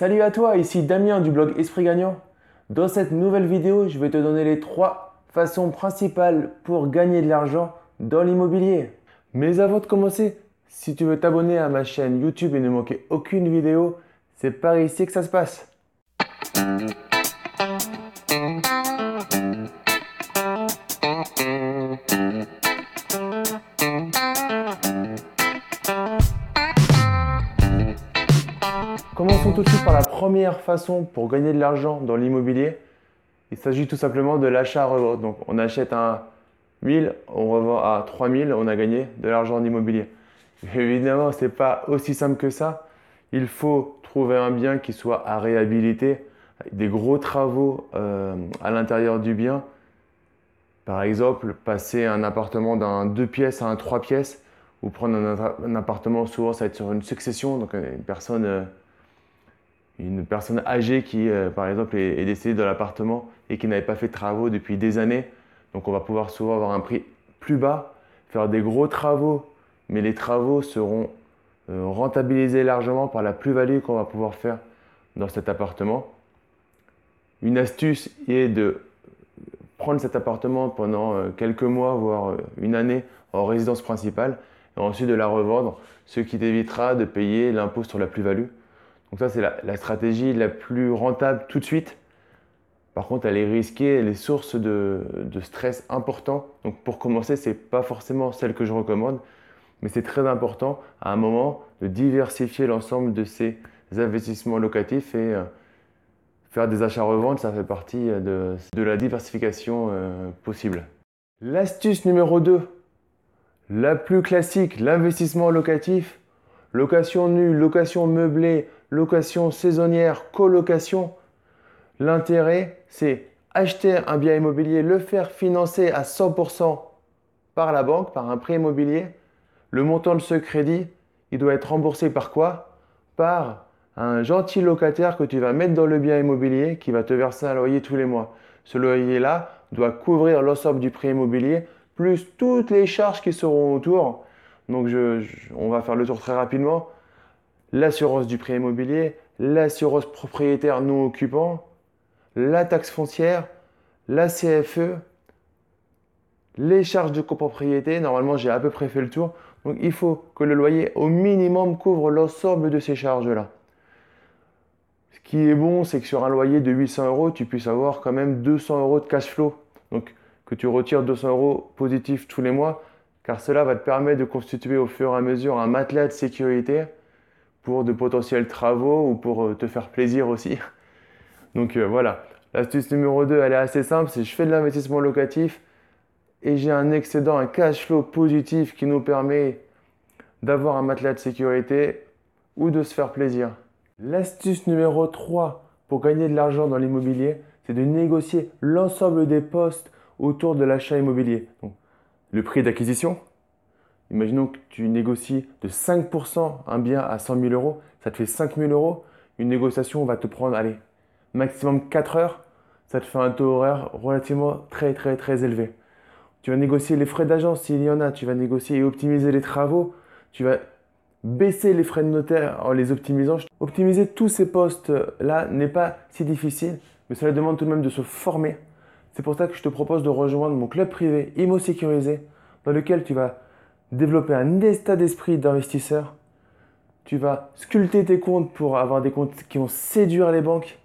Salut à toi, ici Damien du blog Esprit Gagnant. Dans cette nouvelle vidéo, je vais te donner les trois façons principales pour gagner de l'argent dans l'immobilier. Mais avant de commencer, si tu veux t'abonner à ma chaîne YouTube et ne manquer aucune vidéo, c'est par ici que ça se passe. Commençons tout de suite par la première façon pour gagner de l'argent dans l'immobilier. Il s'agit tout simplement de l'achat-revente. Donc on achète un 1000, on revend à 3000, on a gagné de l'argent en immobilier. Évidemment, ce n'est pas aussi simple que ça. Il faut trouver un bien qui soit à réhabiliter, des gros travaux euh, à l'intérieur du bien. Par exemple, passer un appartement d'un 2 pièces à un 3 pièces, ou prendre un, appartement, souvent ça va être sur une succession, donc une personne, euh, une personne âgée qui, euh, par exemple, est, décédée dans l'appartement et qui n'avait pas fait de travaux depuis des années. Donc on va pouvoir souvent avoir un prix plus bas, faire des gros travaux, mais les travaux seront euh, rentabilisés largement par la plus-value qu'on va pouvoir faire dans cet appartement. Une astuce est de prendre cet appartement pendant euh, quelques mois, voire une année en résidence principale, et ensuite de la revendre, ce qui t'évitera de payer l'impôt sur la plus-value. Donc ça, c'est la, stratégie la plus rentable tout de suite. Par contre, elle est risquée, elle est source de, stress important. Donc pour commencer, ce n'est pas forcément celle que je recommande, mais c'est très important à un moment de diversifier l'ensemble de ces investissements locatifs et euh, faire des achats-reventes, ça fait partie de, la diversification euh, possible. L'astuce numéro 2, la plus classique, l'investissement locatif. Location nue, location meublée, location saisonnière, colocation. L'intérêt, c'est acheter un bien immobilier, le faire financer à 100% par la banque, par un prêt immobilier. Le montant de ce crédit, il doit être remboursé par quoi? Par un gentil locataire que tu vas mettre dans le bien immobilier qui va te verser un loyer tous les mois. Ce loyer-là doit couvrir l'ensemble du prêt immobilier plus toutes les charges qui seront autour. Donc on va faire le tour très rapidement. L'assurance du prêt immobilier, l'assurance propriétaire non occupant, la taxe foncière, la CFE, les charges de copropriété. Normalement, j'ai à peu près fait le tour. Donc, il faut que le loyer, au minimum, couvre l'ensemble de ces charges-là. Ce qui est bon, c'est que sur un loyer de 800 euros, tu puisses avoir quand même 200 euros de cash flow. Donc, que tu retires 200 euros positifs tous les mois, car cela va te permettre de constituer au fur et à mesure un matelas de sécurité pour de potentiels travaux ou pour euh, te faire plaisir aussi. Donc euh, voilà, l'astuce numéro 2, elle est assez simple, c'est je fais de l'investissement locatif et j'ai un excédent, un cash flow positif qui nous permet d'avoir un matelas de sécurité ou de se faire plaisir. L'astuce numéro 3 pour gagner de l'argent dans l'immobilier, c'est de négocier l'ensemble des postes autour de l'achat immobilier. le prix d'acquisition, imaginons que tu négocies de 5% un bien à 100 000 euros, ça te fait 5 000 euros. Une négociation va te prendre, allez, maximum 4 heures, ça te fait un taux horaire relativement très très très élevé. Tu vas négocier les frais d'agence s'il y en a, tu vas négocier et optimiser les travaux, tu vas baisser les frais de notaire en les optimisant. Optimiser tous ces postes-là n'est pas si difficile, mais cela demande tout de même de se former. C'est pour ça que je te propose de rejoindre mon club privé IMO sécurisé, dans lequel tu vas développer un état d'esprit d'investisseur. Tu vas sculpter tes comptes pour avoir des comptes qui vont séduire les banques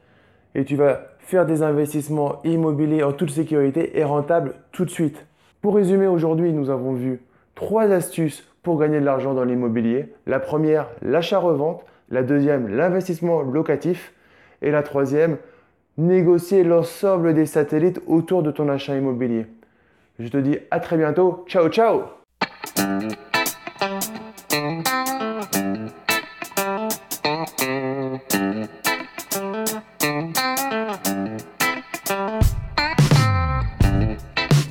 et tu vas faire des investissements immobiliers en toute sécurité et rentables tout de suite. Pour résumer, aujourd'hui, nous avons vu trois astuces pour gagner de l'argent dans l'immobilier. La première, l'achat-revente. La deuxième, l'investissement locatif. Et la troisième, négocier l'ensemble des satellites autour de ton achat immobilier. Je te dis à très bientôt. Ciao, ciao Mm-hmm.